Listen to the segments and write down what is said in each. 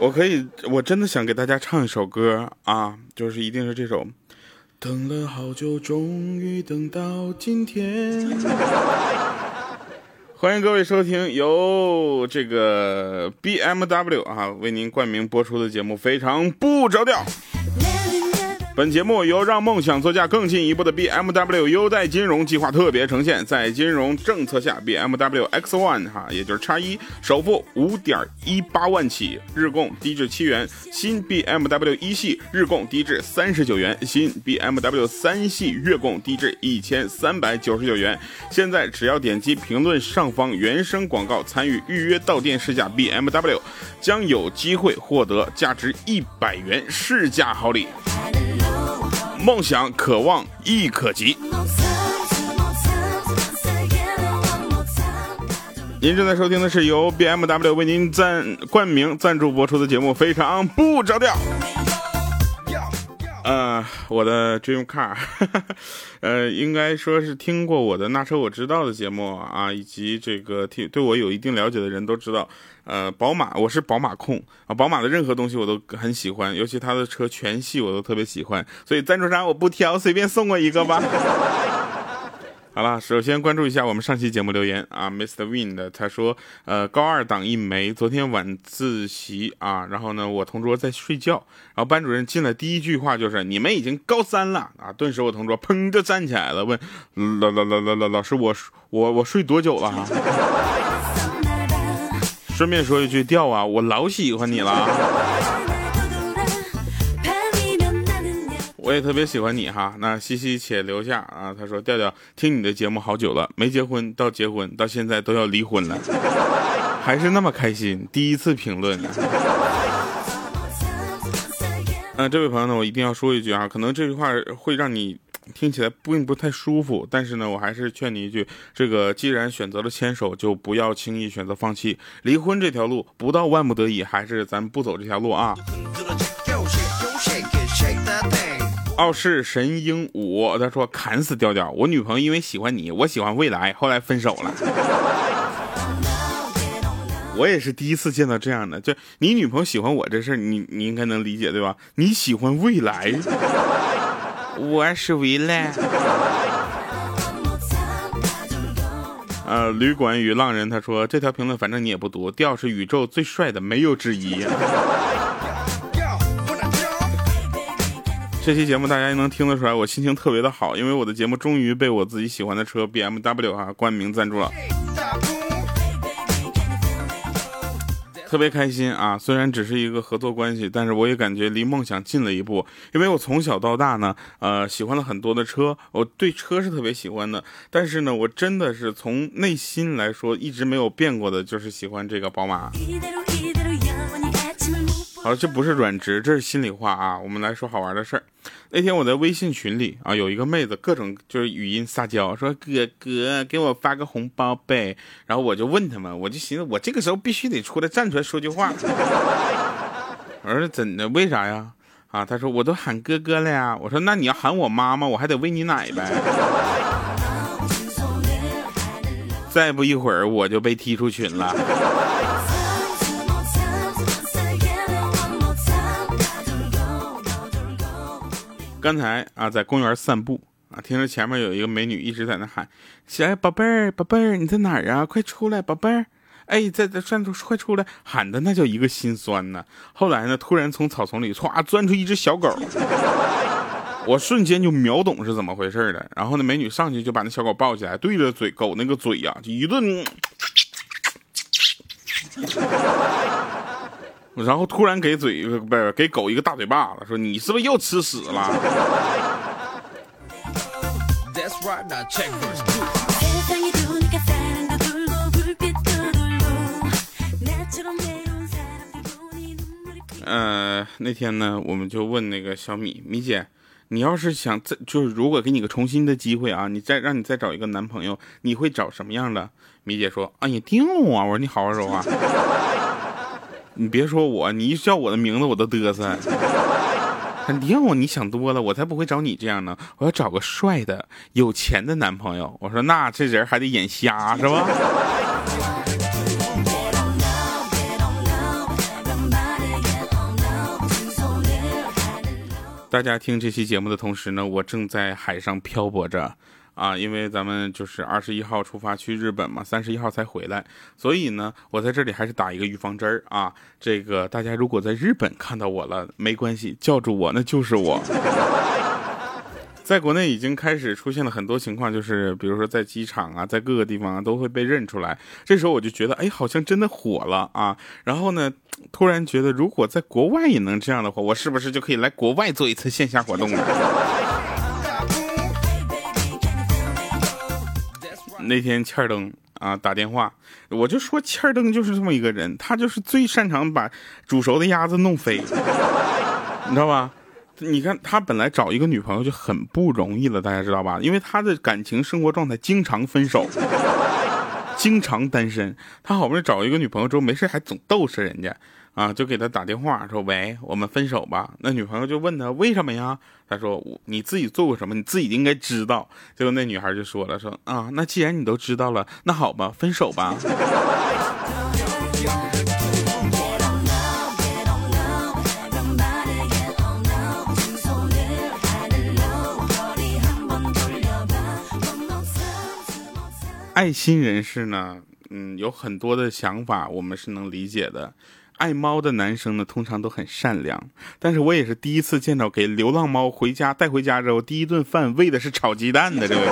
我可以，我真的想给大家唱一首歌啊，就是一定是这首。等了好久，终于等到今天。欢迎各位收听由这个 BMW 啊为您冠名播出的节目，非常不着调。本节目由让梦想座驾更进一步的 BMW 优待金融计划特别呈现，在金融政策下，BMW X1 哈，也就是叉一，首付五点一八万起，日供低至七元；新 BMW 一系日供低至三十九元；新 BMW 三系月供低至一千三百九十九元。现在只要点击评论上方原声广告，参与预约到店试驾 BMW，将有机会获得价值一百元试驾好礼。梦想渴望亦可及。您正在收听的是由 BMW 为您赞冠名赞助播出的节目，非常不着调。呃，我的 Dream Car，呃，应该说是听过我的那车我知道的节目啊，以及这个听对我有一定了解的人都知道，呃，宝马，我是宝马控啊，宝马的任何东西我都很喜欢，尤其他的车全系我都特别喜欢，所以赞助商我不挑，随便送我一个吧。好了，首先关注一下我们上期节目留言啊，Mr. Wind 他说，呃，高二党一枚，昨天晚自习啊，然后呢，我同桌在睡觉，然后班主任进来第一句话就是你们已经高三了啊，顿时我同桌砰就站起来了，问老老老老老老师我我我睡多久了哈？顺便说一句调啊，我老喜欢你了。我也特别喜欢你哈，那西西且留下啊。他说调调听你的节目好久了，没结婚到结婚到现在都要离婚了，还是那么开心。第一次评论。那这位朋友呢，我一定要说一句啊，可能这句话会让你听起来并不太舒服，但是呢，我还是劝你一句，这个既然选择了牵手，就不要轻易选择放弃。离婚这条路，不到万不得已，还是咱不走这条路啊。傲视神鹰五，他说砍死调调。我女朋友因为喜欢你，我喜欢未来，后来分手了。我也是第一次见到这样的，就你女朋友喜欢我这事儿，你你应该能理解对吧？你喜欢未来，我是未来。呃，旅馆与浪人他说这条评论反正你也不读，调是宇宙最帅的，没有之一。这期节目大家也能听得出来，我心情特别的好，因为我的节目终于被我自己喜欢的车 BMW 哈冠名赞助了，特别开心啊！虽然只是一个合作关系，但是我也感觉离梦想近了一步。因为我从小到大呢，呃，喜欢了很多的车，我对车是特别喜欢的。但是呢，我真的是从内心来说一直没有变过的，就是喜欢这个宝马。好了，这不是软直，这是心里话啊。我们来说好玩的事儿。那天我在微信群里啊，有一个妹子各种就是语音撒娇，说哥哥给我发个红包呗。然后我就问他们，我就寻思我这个时候必须得出来站出来说句话。我说怎的？为啥呀？啊，他说我都喊哥哥了呀。我说那你要喊我妈妈，我还得喂你奶呗。再不一会儿我就被踢出群了。刚才啊，在公园散步啊，听着前面有一个美女一直在那喊：“小爱宝贝儿，宝贝儿，你在哪儿啊？快出来，宝贝儿！哎，在在转头，快出来！”喊的那叫一个心酸呢。后来呢，突然从草丛里歘钻出一只小狗，我瞬间就秒懂是怎么回事了。然后那美女上去就把那小狗抱起来，对着嘴狗那个嘴呀，就一顿。然后突然给嘴不是给狗一个大嘴巴子，说你是不是又吃屎了？呃，那天呢，我们就问那个小米米姐，你要是想再就是如果给你个重新的机会啊，你再让你再找一个男朋友，你会找什么样的？米姐说，哎呀，定啊！我说你好好说话。你别说我，你一叫我的名字，我都嘚瑟。肯定我，你想多了，我才不会找你这样呢。我要找个帅的、有钱的男朋友。我说那这人还得眼瞎是吧？大家听这期节目的同时呢，我正在海上漂泊着。啊，因为咱们就是二十一号出发去日本嘛，三十一号才回来，所以呢，我在这里还是打一个预防针儿啊。这个大家如果在日本看到我了，没关系，叫住我，那就是我。在国内已经开始出现了很多情况，就是比如说在机场啊，在各个地方啊都会被认出来。这时候我就觉得，哎，好像真的火了啊。然后呢，突然觉得，如果在国外也能这样的话，我是不是就可以来国外做一次线下活动了？那天欠儿登啊打电话，我就说欠儿登就是这么一个人，他就是最擅长把煮熟的鸭子弄飞，你知道吧？你看他本来找一个女朋友就很不容易了，大家知道吧？因为他的感情生活状态经常分手，经常单身，他好不容易找一个女朋友之后，没事还总逗死人家。啊，就给他打电话说：“喂，我们分手吧。”那女朋友就问他为什么呀？他说：“你自己做过什么？你自己应该知道。”结果那女孩就说了：“说啊，那既然你都知道了，那好吧，分手吧。”爱心人士呢，嗯，有很多的想法，我们是能理解的。爱猫的男生呢，通常都很善良，但是我也是第一次见到给流浪猫回家带回家之后，第一顿饭喂的是炒鸡蛋的这位。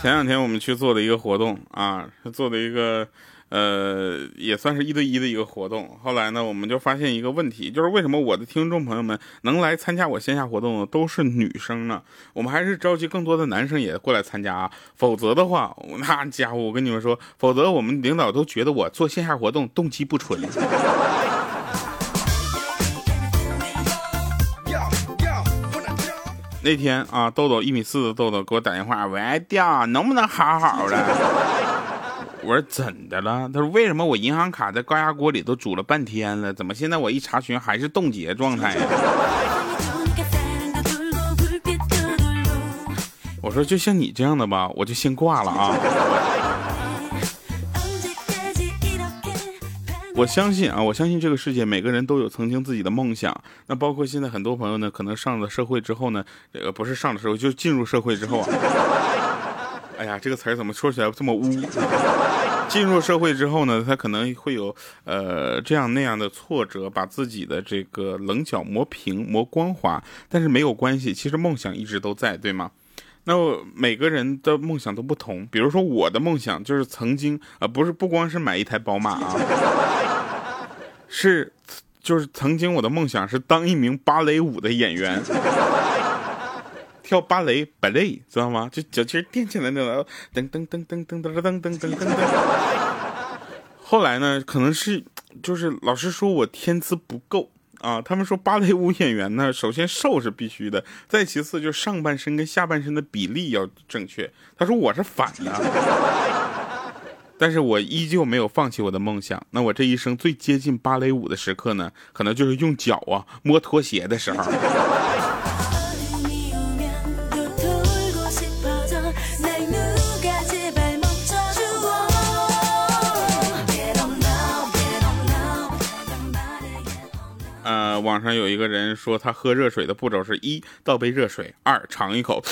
前两天我们去做的一个活动啊，做的一个。呃，也算是一对一的一个活动。后来呢，我们就发现一个问题，就是为什么我的听众朋友们能来参加我线下活动的都是女生呢？我们还是召集更多的男生也过来参加啊，否则的话，那家伙我跟你们说，否则我们领导都觉得我做线下活动动机不纯。那天啊，豆豆一米四的豆豆给我打电话，喂，掉，能不能好好的？我说怎的了？他说为什么我银行卡在高压锅里都煮了半天了，怎么现在我一查询还是冻结状态呀？我说就像你这样的吧，我就先挂了啊。我相信啊，我相信这个世界每个人都有曾经自己的梦想。那包括现在很多朋友呢，可能上了社会之后呢，这个不是上了社会，就进入社会之后啊。哎呀，这个词儿怎么说起来这么污？进入社会之后呢，他可能会有呃这样那样的挫折，把自己的这个棱角磨平、磨光滑。但是没有关系，其实梦想一直都在，对吗？那每个人的梦想都不同。比如说我的梦想就是曾经啊，不是不光是买一台宝马啊，是就是曾经我的梦想是当一名芭蕾舞的演员。跳芭蕾，芭蕾，知道吗？就脚尖垫起来那种，噔噔噔噔噔噔噔噔噔噔。后来呢，可能是就是老师说我天资不够啊。他们说芭蕾舞演员呢，首先瘦是必须的，再其次就是上半身跟下半身的比例要正确。他说我是反的，但是我依旧没有放弃我的梦想。那我这一生最接近芭蕾舞的时刻呢，可能就是用脚啊摸拖鞋的时候。网上有一个人说，他喝热水的步骤是一倒杯热水，二尝一口，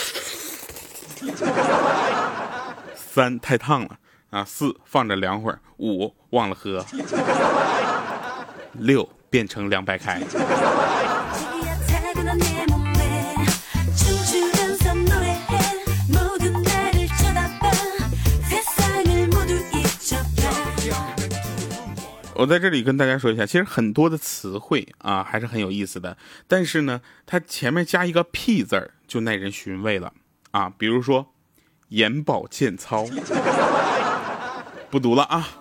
三太烫了。啊，四放着凉会儿，五忘了喝，六变成凉白开。我在这里跟大家说一下，其实很多的词汇啊还是很有意思的，但是呢，它前面加一个屁字儿就耐人寻味了啊。比如说，眼保健操，不读了啊。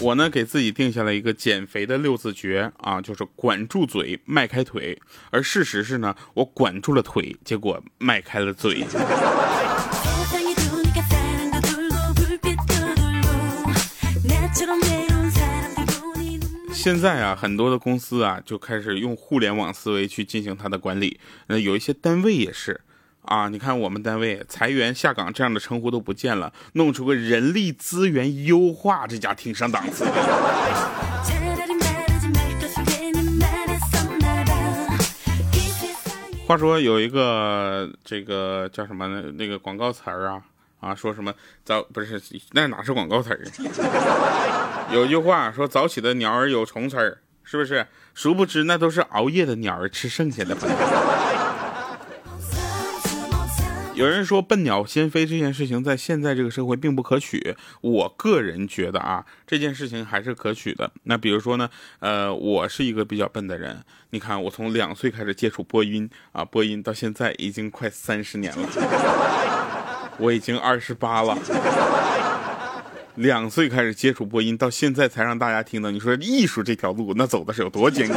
我呢给自己定下了一个减肥的六字诀啊，就是管住嘴，迈开腿。而事实是呢，我管住了腿，结果迈开了嘴。现在啊，很多的公司啊就开始用互联网思维去进行它的管理。那有一些单位也是啊，你看我们单位裁员下岗这样的称呼都不见了，弄出个人力资源优化，这家挺上档次。话说有一个这个叫什么呢？那个广告词儿啊啊，说什么早不是那哪是广告词儿？有句话说早起的鸟儿有虫吃，是不是？殊不知那都是熬夜的鸟儿吃剩下的。有人说笨鸟先飞这件事情在现在这个社会并不可取，我个人觉得啊，这件事情还是可取的。那比如说呢，呃，我是一个比较笨的人，你看我从两岁开始接触播音啊，播音到现在已经快三十年了，我已经二十八了，两岁开始接触播音到现在才让大家听到，你说艺术这条路那走的是有多艰苦？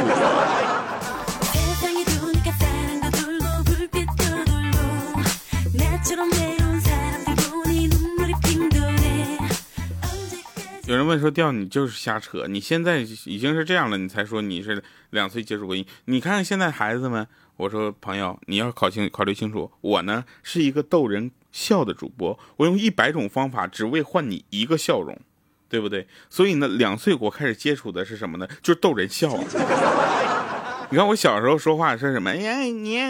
问说：“调你就是瞎扯，你现在已经是这样了，你才说你是两岁接触过音？你看现在孩子们，我说朋友，你要考清考虑清楚，我呢是一个逗人笑的主播，我用一百种方法只为换你一个笑容，对不对？所以呢，两岁我开始接触的是什么呢？就是逗人笑。你看我小时候说话是什么哎呀？你。”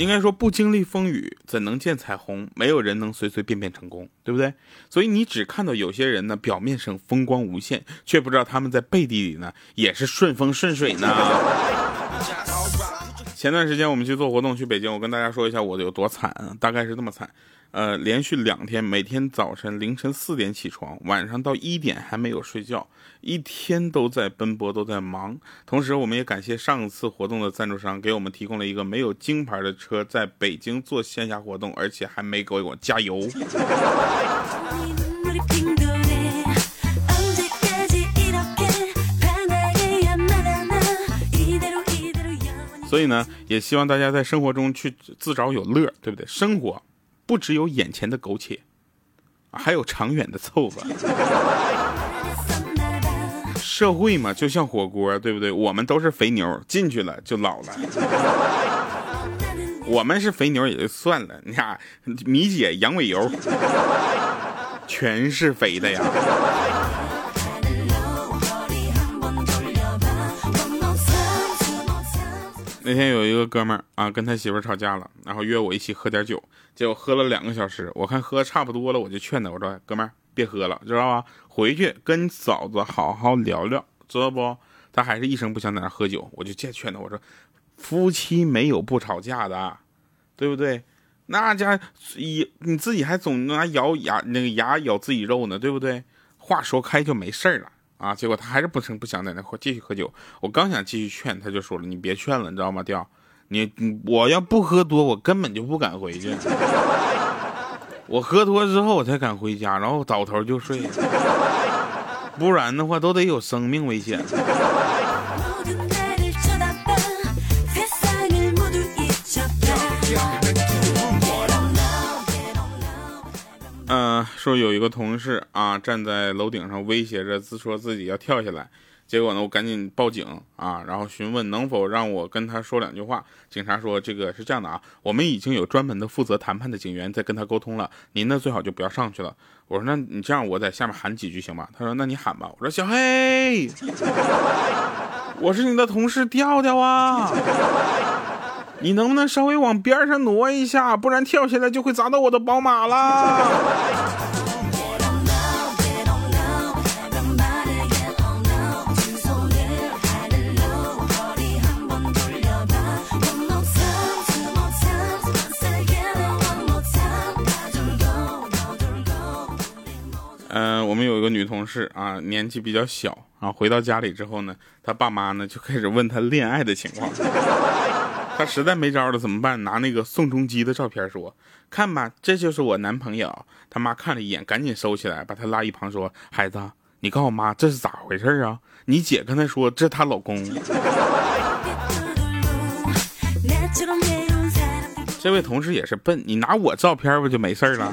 应该说，不经历风雨，怎能见彩虹？没有人能随随便便成功，对不对？所以你只看到有些人呢，表面上风光无限，却不知道他们在背地里呢，也是顺风顺水呢。前段时间我们去做活动，去北京，我跟大家说一下我有多惨，大概是这么惨。呃，连续两天，每天早晨凌晨四点起床，晚上到一点还没有睡觉，一天都在奔波，都在忙。同时，我们也感谢上次活动的赞助商，给我们提供了一个没有金牌的车，在北京做线下活动，而且还没给我加油。所以呢，也希望大家在生活中去自找有乐，对不对？生活。不只有眼前的苟且，还有长远的凑合。社会嘛，就像火锅，对不对？我们都是肥牛，进去了就老了。我们是肥牛也就算了，你看米姐羊尾油，全是肥的呀。那天有一个哥们儿啊，跟他媳妇吵架了，然后约我一起喝点酒，结果喝了两个小时。我看喝差不多了，我就劝他，我说：“哥们儿，别喝了，知道吧？回去跟嫂子好好聊聊，知道不？”他还是一声不响在那喝酒，我就再劝他，我说：“夫妻没有不吵架的，对不对？那家一你自己还总拿咬牙那个牙咬自己肉呢，对不对？话说开就没事儿了。”啊！结果他还是不成不想在那喝，继续喝酒。我刚想继续劝，他就说了：“你别劝了，你知道吗？调，你我要不喝多，我根本就不敢回去。我喝多之后，我才敢回家，然后倒头就睡，不然的话都得有生命危险。”说有一个同事啊，站在楼顶上威胁着自说自己要跳下来，结果呢，我赶紧报警啊，然后询问能否让我跟他说两句话。警察说这个是这样的啊，我们已经有专门的负责谈判的警员在跟他沟通了，您呢最好就不要上去了。我说那你这样，我在下面喊几句行吗？他说那你喊吧。我说小黑，我是你的同事调调啊。你能不能稍微往边上挪一下，不然跳下来就会砸到我的宝马了。嗯，我们有一个女同事啊，年纪比较小，然后回到家里之后呢，她爸妈呢就开始问她恋爱的情况。他实在没招了，怎么办？拿那个宋仲基的照片说：“看吧，这就是我男朋友。”他妈看了一眼，赶紧收起来，把他拉一旁说：“孩子，你告诉我妈这是咋回事啊？你姐跟他说这是她老公。”这位同事也是笨，你拿我照片不就没事了？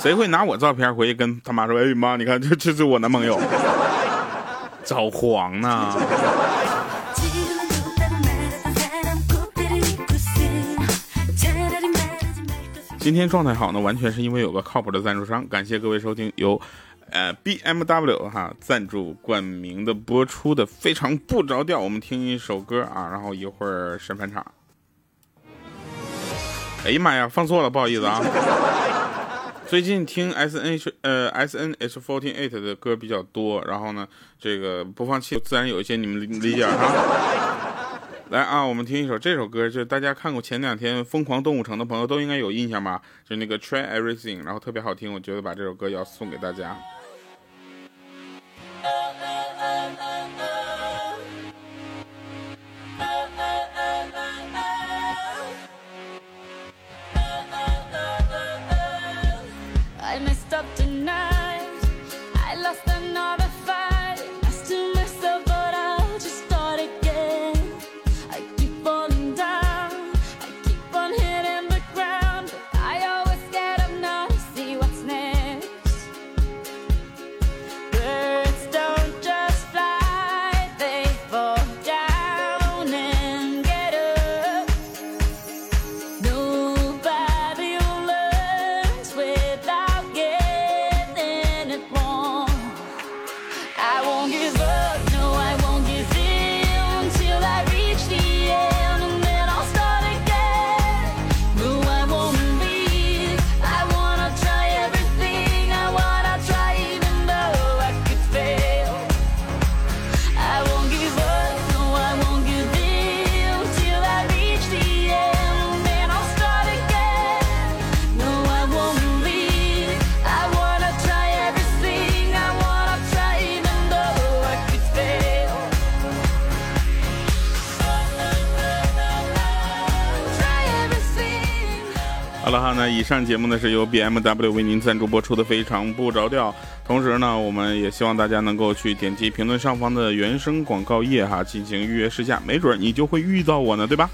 谁会拿我照片回去跟他妈说？哎妈，你看这这是我男朋友，找黄呢？今天状态好呢，完全是因为有个靠谱的赞助商。感谢各位收听由，呃，BMW 哈赞助冠名的播出的非常不着调。我们听一首歌啊，然后一会儿审判场。哎呀妈呀，放错了，不好意思啊。最近听 S N H 呃 S N H fourteen eight 的歌比较多，然后呢，这个播放器自然有一些你们理解哈。来啊，我们听一首这首歌，就是大家看过前两天《疯狂动物城》的朋友都应该有印象吧？就那个 Try Everything，然后特别好听，我觉得把这首歌要送给大家。了哈，那以上节目呢是由 BMW 为您赞助播出的，非常不着调。同时呢，我们也希望大家能够去点击评论上方的原声广告页哈，进行预约试驾，没准你就会遇到我呢，对吧？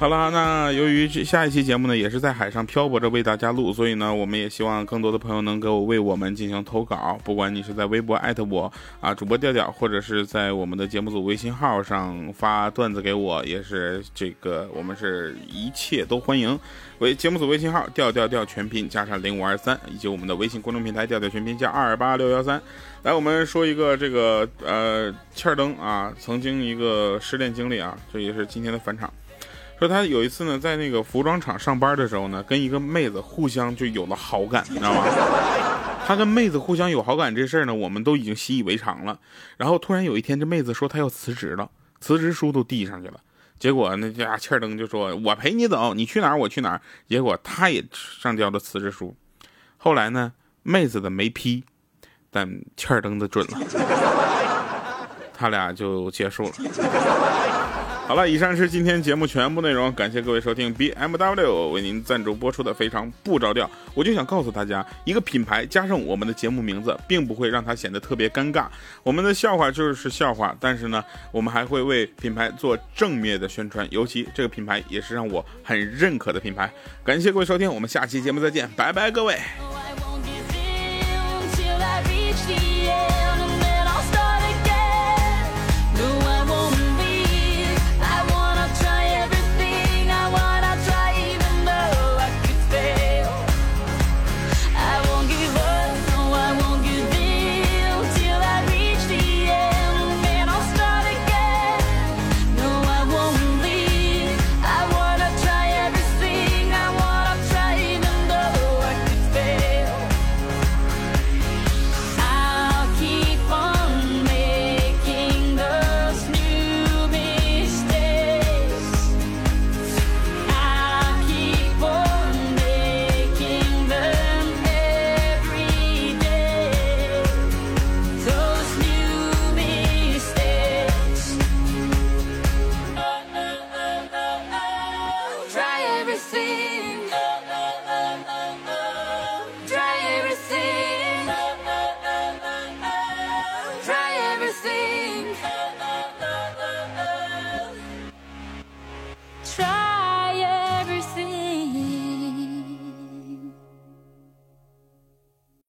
好了，那由于这下一期节目呢也是在海上漂泊着为大家录，所以呢，我们也希望更多的朋友能够为我们进行投稿。不管你是在微博艾特我啊，主播调调，或者是在我们的节目组微信号上发段子给我，也是这个，我们是一切都欢迎。为节目组微信号调调调全拼加上零五二三，以及我们的微信公众平台调调全拼加二八六幺三。来，我们说一个这个呃，欠灯啊，曾经一个失恋经历啊，这也是今天的返场。说他有一次呢，在那个服装厂上班的时候呢，跟一个妹子互相就有了好感，你知道吗？他跟妹子互相有好感这事儿呢，我们都已经习以为常了。然后突然有一天，这妹子说她要辞职了，辞职书都递上去了。结果那家欠儿登就说：“我陪你走，你去哪儿我去哪儿。”结果他也上交了辞职书。后来呢，妹子的没批，但欠儿登的准了，他俩就结束了。好了，以上是今天节目全部内容，感谢各位收听 BMW 为您赞助播出的非常不着调。我就想告诉大家，一个品牌加上我们的节目名字，并不会让它显得特别尴尬。我们的笑话就是笑话，但是呢，我们还会为品牌做正面的宣传，尤其这个品牌也是让我很认可的品牌。感谢各位收听，我们下期节目再见，拜拜，各位。